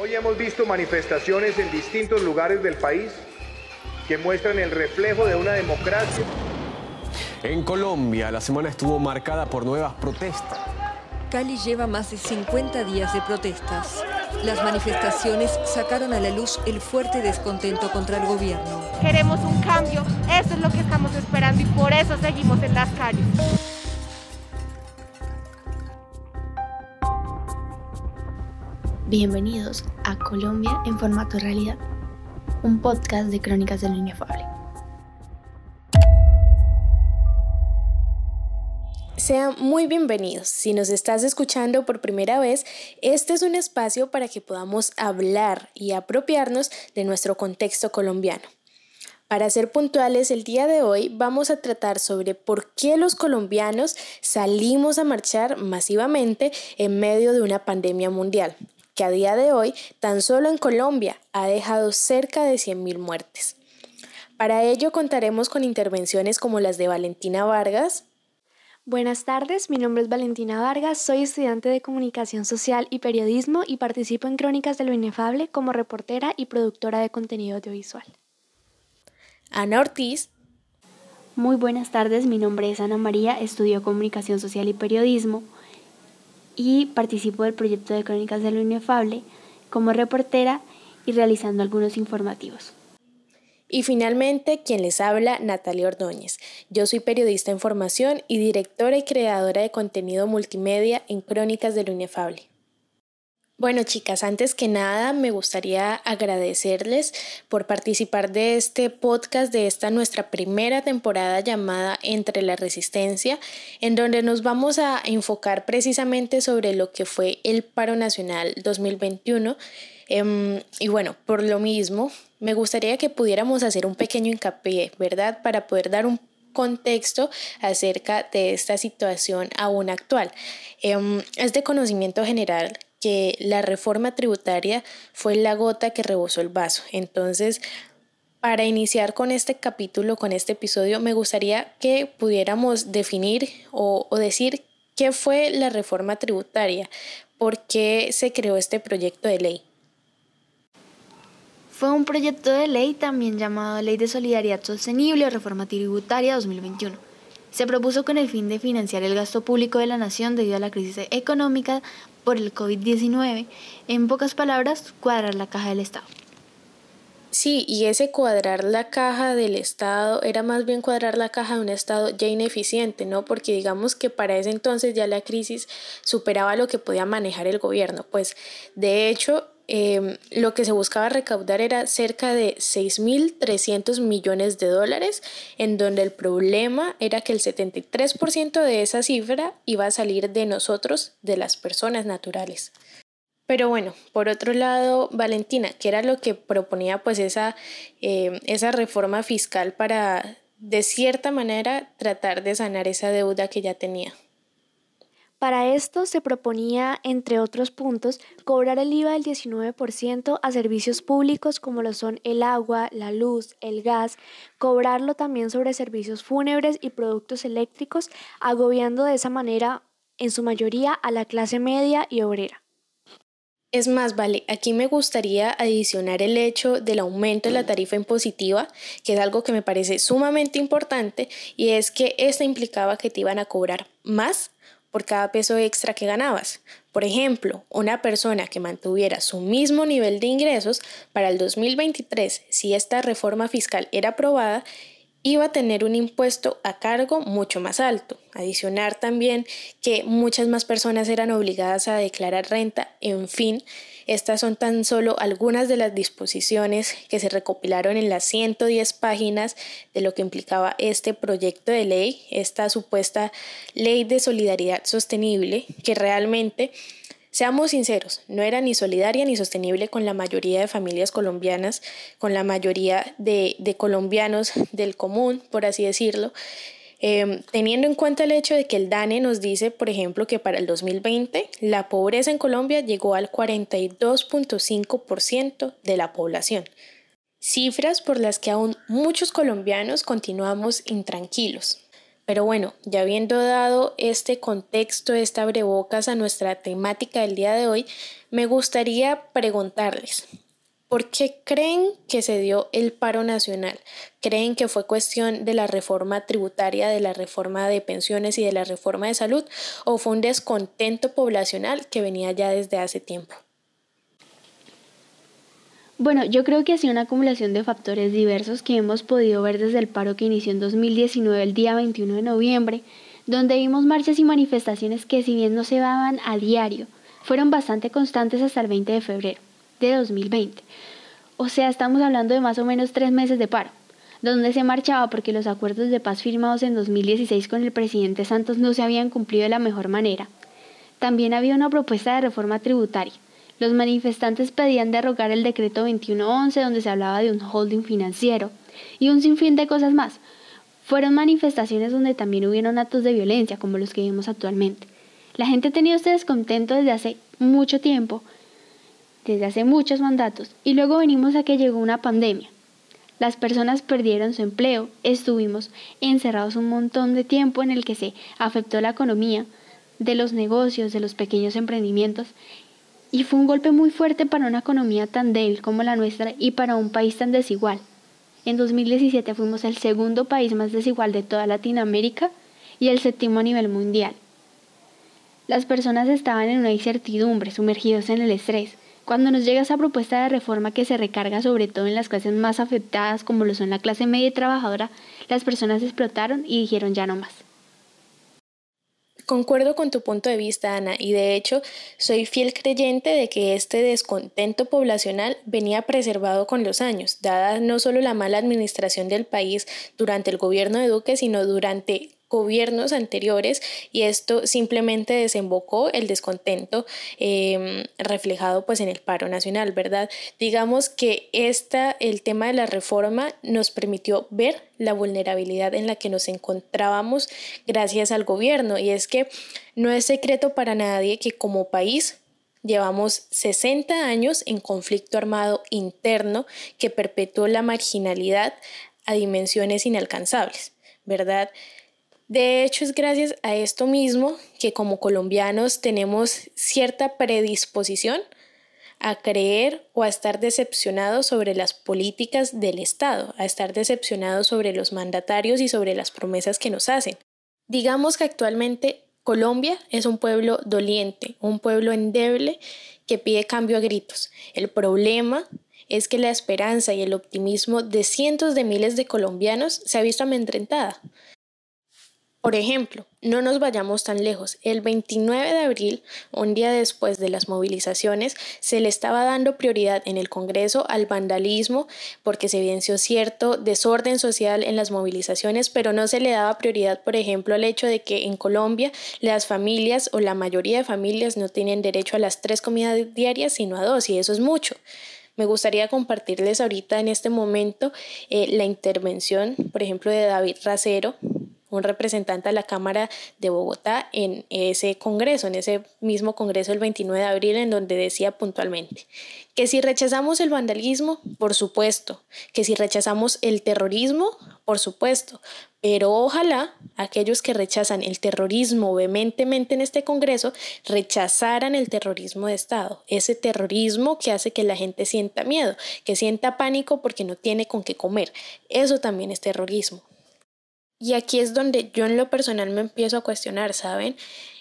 Hoy hemos visto manifestaciones en distintos lugares del país que muestran el reflejo de una democracia. En Colombia, la semana estuvo marcada por nuevas protestas. Cali lleva más de 50 días de protestas. Las manifestaciones sacaron a la luz el fuerte descontento contra el gobierno. Queremos un cambio, eso es lo que estamos esperando y por eso seguimos en las calles. Bienvenidos a Colombia en formato realidad, un podcast de crónicas del inefable. Sean muy bienvenidos. Si nos estás escuchando por primera vez, este es un espacio para que podamos hablar y apropiarnos de nuestro contexto colombiano. Para ser puntuales, el día de hoy vamos a tratar sobre por qué los colombianos salimos a marchar masivamente en medio de una pandemia mundial que a día de hoy tan solo en Colombia ha dejado cerca de 100.000 muertes. Para ello contaremos con intervenciones como las de Valentina Vargas. Buenas tardes, mi nombre es Valentina Vargas, soy estudiante de Comunicación Social y Periodismo y participo en Crónicas de lo Inefable como reportera y productora de contenido audiovisual. Ana Ortiz. Muy buenas tardes, mi nombre es Ana María, estudio Comunicación Social y Periodismo y participo del proyecto de Crónicas de lo Inefable como reportera y realizando algunos informativos. Y finalmente, quien les habla, Natalia Ordóñez. Yo soy periodista en formación y directora y creadora de contenido multimedia en Crónicas de lo Inefable. Bueno, chicas, antes que nada me gustaría agradecerles por participar de este podcast, de esta nuestra primera temporada llamada Entre la Resistencia, en donde nos vamos a enfocar precisamente sobre lo que fue el paro nacional 2021. Em, y bueno, por lo mismo, me gustaría que pudiéramos hacer un pequeño hincapié, ¿verdad? Para poder dar un contexto acerca de esta situación aún actual. Em, es de conocimiento general que la reforma tributaria fue la gota que rebosó el vaso. Entonces, para iniciar con este capítulo, con este episodio, me gustaría que pudiéramos definir o, decir qué fue la reforma tributaria, por qué se creó este proyecto de ley. Fue un proyecto de ley también llamado Ley de Solidaridad Sostenible o Reforma Tributaria 2021 se propuso con el fin de financiar el gasto público de la nación debido a la crisis económica por el COVID-19, en pocas palabras, cuadrar la caja del Estado. Sí, y ese cuadrar la caja del Estado era más bien cuadrar la caja de un Estado ya ineficiente, ¿no? Porque digamos que para ese entonces ya la crisis superaba lo que podía manejar el gobierno. Pues de hecho, Em, lo que se buscaba recaudar era cerca de 6.300 millones de dólares, en donde el problema era que el 73% de esa cifra iba a salir de nosotros, de las personas naturales. Pero bueno, por otro lado, Valentina, ¿qué era lo que proponía pues esa, em, esa reforma fiscal para de cierta manera tratar de sanar esa deuda que ya tenía? Para esto se proponía, entre otros puntos, cobrar el IVA del 19% a servicios públicos como lo son el agua, la luz, el gas, cobrarlo también sobre servicios fúnebres y productos eléctricos, agobiando de esa manera en su mayoría a la clase media y obrera. Es más, vale, aquí me gustaría adicionar el hecho del aumento de la tarifa impositiva, que es algo que me parece sumamente importante, y es que esta implicaba que te iban a cobrar más por cada peso extra que ganabas. Por ejemplo, una persona que mantuviera su mismo nivel de ingresos para el 2023, si esta reforma fiscal era aprobada, iba a tener un impuesto a cargo mucho más alto. Adicionar también que muchas más personas eran obligadas a declarar renta, en fin, estas son tan solo algunas de las disposiciones que se recopilaron en las 110 páginas de lo que implicaba este proyecto de ley, esta supuesta ley de solidaridad sostenible, que realmente Seamos sinceros, no era ni solidaria ni sostenible con la mayoría de familias colombianas, con la mayoría de, de colombianos del común, por así decirlo, Em, teniendo en cuenta el hecho de que el DANE nos dice, por ejemplo, que para el 2020 la pobreza en Colombia llegó al 42.5% de la población, cifras por las que aún muchos colombianos continuamos intranquilos. Pero bueno, ya habiendo dado este contexto, esta abrebocas a nuestra temática del día de hoy, me gustaría preguntarles, ¿por qué creen que se dio el paro nacional? ¿Creen que fue cuestión de la reforma tributaria, de la reforma de pensiones y de la reforma de salud? ¿O fue un descontento poblacional que venía ya desde hace tiempo? Bueno, yo creo que ha una acumulación de factores diversos que hemos podido ver desde el paro que inició en 2019 el día 21 de noviembre, donde vimos marchas y manifestaciones que si bien no se daban a diario, fueron bastante constantes hasta el 20 de febrero de 2020. O sea, estamos hablando de más o menos tres meses de paro, donde se marchaba porque los acuerdos de paz firmados en 2016 con el presidente Santos no se habían cumplido de la mejor manera. También había una propuesta de reforma tributaria, los manifestantes pedían derrogar el decreto 2111 donde se hablaba de un holding financiero y un sinfín de cosas más. Fueron manifestaciones donde también hubieron actos de violencia como los que vemos actualmente. La gente ha tenido este descontento desde hace mucho tiempo, desde hace muchos mandatos, y luego venimos a que llegó una pandemia. Las personas perdieron su empleo, estuvimos encerrados un montón de tiempo en el que se afectó la economía de los negocios, de los pequeños emprendimientos, y fue un golpe muy fuerte para una economía tan débil como la nuestra y para un país tan desigual. En 2017 fuimos el segundo país más desigual de toda Latinoamérica y el séptimo a nivel mundial. Las personas estaban en una incertidumbre, sumergidos en el estrés. Cuando nos llega esa propuesta de reforma que se recarga sobre todo en las clases más afectadas como lo son la clase media y trabajadora, las personas explotaron y dijeron ya no más. Concuerdo con tu punto de vista, Ana, y de hecho soy fiel creyente de que este descontento poblacional venía preservado con los años, dada no solo la mala administración del país durante el gobierno de Duque, sino durante gobiernos anteriores y esto simplemente desembocó el descontento em, reflejado pues en el paro nacional, ¿verdad? Digamos que esta, el tema de la reforma nos permitió ver la vulnerabilidad en la que nos encontrábamos gracias al gobierno y es que no es secreto para nadie que como país Llevamos 60 años en conflicto armado interno que perpetuó la marginalidad a dimensiones inalcanzables, ¿verdad? De hecho, es gracias a esto mismo que como colombianos tenemos cierta predisposición a creer o a estar decepcionados sobre las políticas del Estado, a estar decepcionados sobre los mandatarios y sobre las promesas que nos hacen. Digamos que actualmente Colombia es un pueblo doliente, un pueblo endeble que pide cambio a gritos. El problema es que la esperanza y el optimismo de cientos de miles de colombianos se ha visto amedrentada. Por ejemplo, no nos vayamos tan lejos. El 29 de abril, un día después de las movilizaciones, se le estaba dando prioridad en el Congreso al vandalismo porque se evidenció cierto desorden social en las movilizaciones, pero no se le daba prioridad, por ejemplo, al hecho de que en Colombia las familias o la mayoría de familias no tienen derecho a las tres comidas diarias, sino a dos, y eso es mucho. Me gustaría compartirles ahorita en este momento eh, la intervención, por ejemplo, de David Racero, un representante a la Cámara de Bogotá en ese congreso, en ese mismo congreso el 29 de abril, en donde decía puntualmente que si rechazamos el vandalismo, por supuesto, que si rechazamos el terrorismo, por supuesto, pero ojalá aquellos que rechazan el terrorismo vehementemente en este Congreso rechazaran el terrorismo de Estado, ese terrorismo que hace que la gente sienta miedo, que sienta pánico porque no tiene con qué comer. Eso también es terrorismo. Y aquí es donde yo en lo personal me empiezo a cuestionar, ¿saben?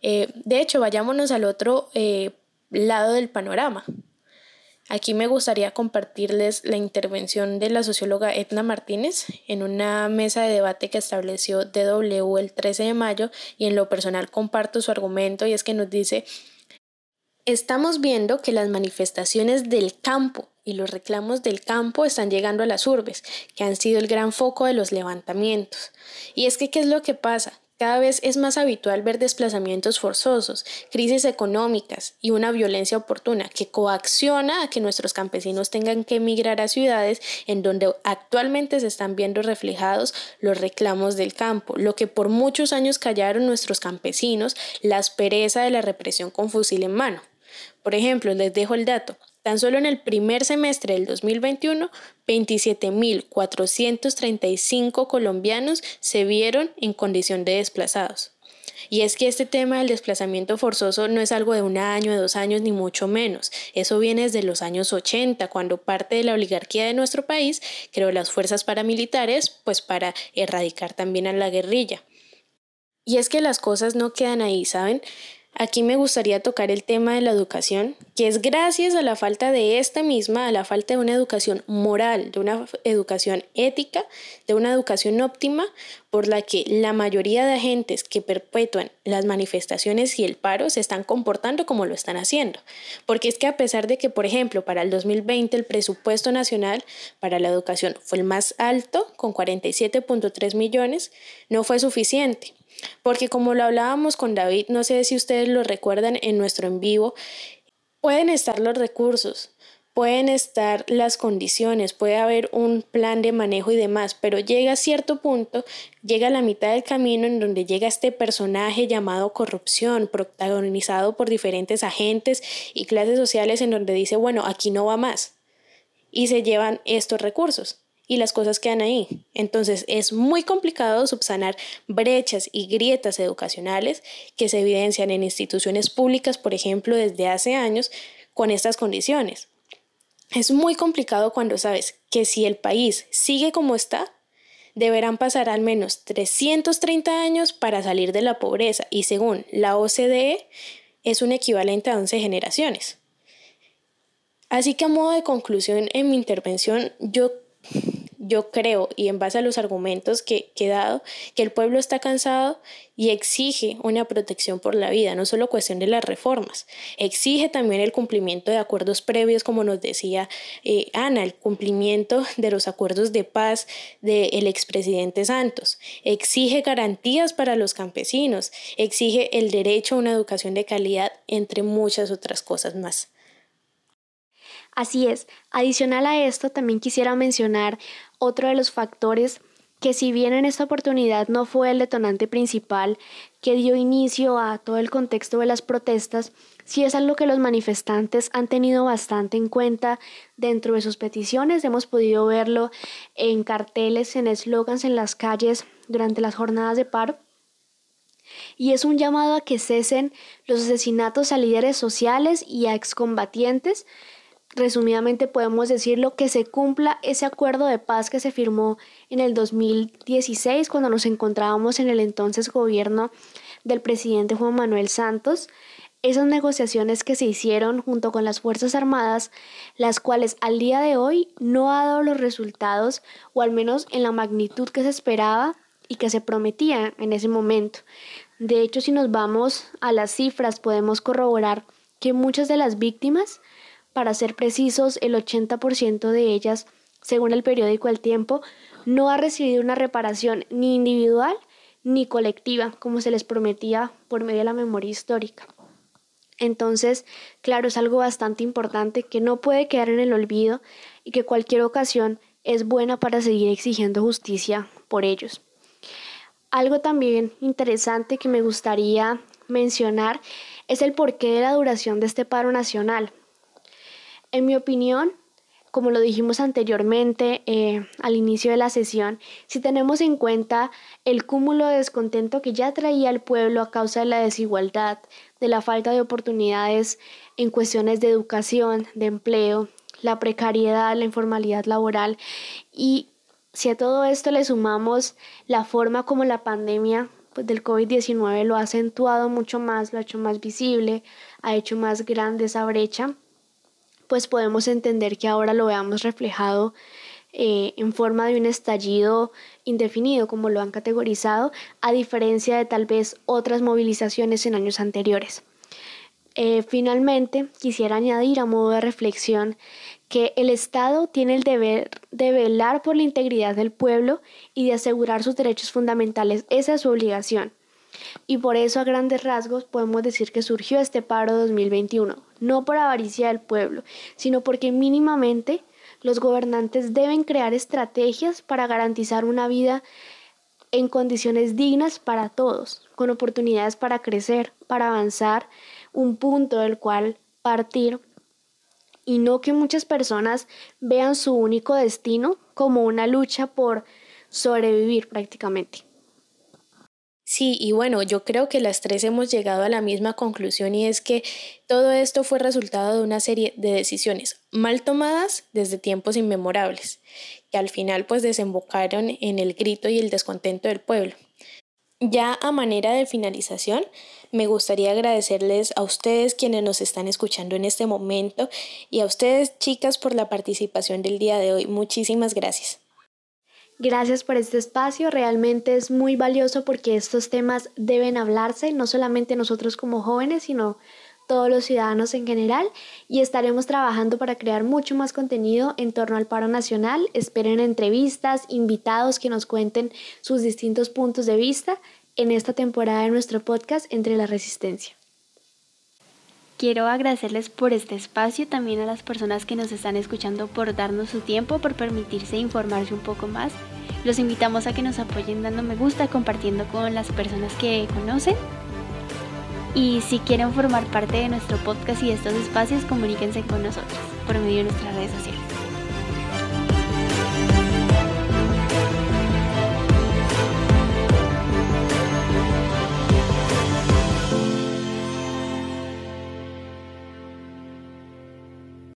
Eh, de hecho, vayámonos al otro eh, lado del panorama. Aquí me gustaría compartirles la intervención de la socióloga Edna Martínez en una mesa de debate que estableció DW el 13 de mayo y en lo personal comparto su argumento y es que nos dice, estamos viendo que las manifestaciones del campo y los reclamos del campo están llegando a las urbes, que han sido el gran foco de los levantamientos. Y es que, ¿qué es lo que pasa? Cada vez es más habitual ver desplazamientos forzosos, crisis económicas y una violencia oportuna que coacciona a que nuestros campesinos tengan que emigrar a ciudades en donde actualmente se están viendo reflejados los reclamos del campo, lo que por muchos años callaron nuestros campesinos, la aspereza de la represión con fusil en mano. Por ejemplo, les dejo el dato. Tan solo en el primer semestre del 2021, 27.435 colombianos se vieron en condición de desplazados. Y es que este tema del desplazamiento forzoso no es algo de un año, de dos años, ni mucho menos. Eso viene desde los años 80, cuando parte de la oligarquía de nuestro país creó las fuerzas paramilitares, pues para erradicar también a la guerrilla. Y es que las cosas no quedan ahí, ¿saben? Aquí me gustaría tocar el tema de la educación, que es gracias a la falta de esta misma, a la falta de una educación moral, de una educación ética, de una educación óptima, por la que la mayoría de agentes que perpetúan las manifestaciones y el paro se están comportando como lo están haciendo. Porque es que a pesar de que, por ejemplo, para el 2020 el presupuesto nacional para la educación fue el más alto, con 47.3 millones, no fue suficiente. Porque como lo hablábamos con David, no sé si ustedes lo recuerdan en nuestro en vivo, pueden estar los recursos, pueden estar las condiciones, puede haber un plan de manejo y demás, pero llega a cierto punto, llega a la mitad del camino en donde llega este personaje llamado corrupción, protagonizado por diferentes agentes y clases sociales en donde dice, bueno, aquí no va más. Y se llevan estos recursos y las cosas quedan ahí. Entonces es muy complicado subsanar brechas y grietas educacionales que se evidencian en instituciones públicas, por ejemplo, desde hace años, con estas condiciones. Es muy complicado cuando sabes que si el país sigue como está, deberán pasar al menos 330 años para salir de la pobreza y según la OCDE es un equivalente a 11 generaciones. Así que a modo de conclusión en mi intervención, yo yo creo, y en base a los argumentos que, he dado, que el pueblo está cansado y exige una protección por la vida, no solo cuestión de las reformas, exige también el cumplimiento de acuerdos previos, como nos decía eh, Ana, el cumplimiento de los acuerdos de paz del expresidente Santos, exige garantías para los campesinos, exige el derecho a una educación de calidad, entre muchas otras cosas más. Así es, adicional a esto también quisiera mencionar otro de los factores que si bien en esta oportunidad no fue el detonante principal que dio inicio a todo el contexto de las protestas, sí es algo que los manifestantes han tenido bastante en cuenta dentro de sus peticiones. Hemos podido verlo en carteles, en eslogans en las calles durante las jornadas de paro. Y es un llamado a que cesen los asesinatos a líderes sociales y a excombatientes, resumidamente podemos decirlo, que se cumpla ese acuerdo de paz que se firmó en el 2016 cuando nos encontrábamos en el entonces gobierno del presidente Juan Manuel Santos. Esas negociaciones que se hicieron junto con las Fuerzas Armadas, las cuales al día de hoy no ha dado los resultados, o al menos en la magnitud que se esperaba y que se prometía en ese momento. De hecho, si nos vamos a las cifras, podemos corroborar que muchas de las víctimas para ser precisos, el 80% de ellas, según el periódico El Tiempo, no ha recibido una reparación ni individual ni colectiva, como se les prometía por medio de la memoria histórica. Entonces, claro, es algo bastante importante que no puede quedar en el olvido y que cualquier ocasión es buena para seguir exigiendo justicia por ellos. Algo también interesante que me gustaría mencionar es el porqué de la duración de este paro nacional. En mi opinión, como lo dijimos anteriormente eh, al inicio de la sesión, si tenemos en cuenta el cúmulo de descontento que ya traía el pueblo a causa de la desigualdad, de la falta de oportunidades en cuestiones de educación, de empleo, la precariedad, la informalidad laboral y si a todo esto le sumamos la forma como la pandemia pues, del COVID-19 lo ha acentuado mucho más, lo ha hecho más visible, ha hecho más grande esa brecha, pues podemos entender que ahora lo veamos reflejado eh, en forma de un estallido indefinido, como lo han categorizado, a diferencia de tal vez otras movilizaciones en años anteriores. Eh, finalmente, quisiera añadir a modo de reflexión que el Estado tiene el deber de velar por la integridad del pueblo y de asegurar sus derechos fundamentales. Esa es su obligación. Y por eso a grandes rasgos podemos decir que surgió este paro 2021, no por avaricia del pueblo, sino porque mínimamente los gobernantes deben crear estrategias para garantizar una vida en condiciones dignas para todos, con oportunidades para crecer, para avanzar, un punto del cual partir y no que muchas personas vean su único destino como una lucha por sobrevivir prácticamente. Sí, y bueno, yo creo que las tres hemos llegado a la misma conclusión y es que todo esto fue resultado de una serie de decisiones mal tomadas desde tiempos inmemorables, que al final pues desembocaron en el grito y el descontento del pueblo. Ya a manera de finalización, me gustaría agradecerles a ustedes quienes nos están escuchando en este momento y a ustedes chicas por la participación del día de hoy. Muchísimas gracias. Gracias por este espacio, realmente es muy valioso porque estos temas deben hablarse, no solamente nosotros como jóvenes, sino todos los ciudadanos en general y estaremos trabajando para crear mucho más contenido en torno al paro nacional. Esperen entrevistas, invitados que nos cuenten sus distintos puntos de vista en esta temporada de nuestro podcast Entre la Resistencia. Quiero agradecerles por este espacio, también a las personas que nos están escuchando por darnos su tiempo, por permitirse informarse un poco más. Los invitamos a que nos apoyen dando me gusta, compartiendo con las personas que conocen. Y si quieren formar parte de nuestro podcast y de estos espacios, comuníquense con nosotros por medio de nuestras redes sociales.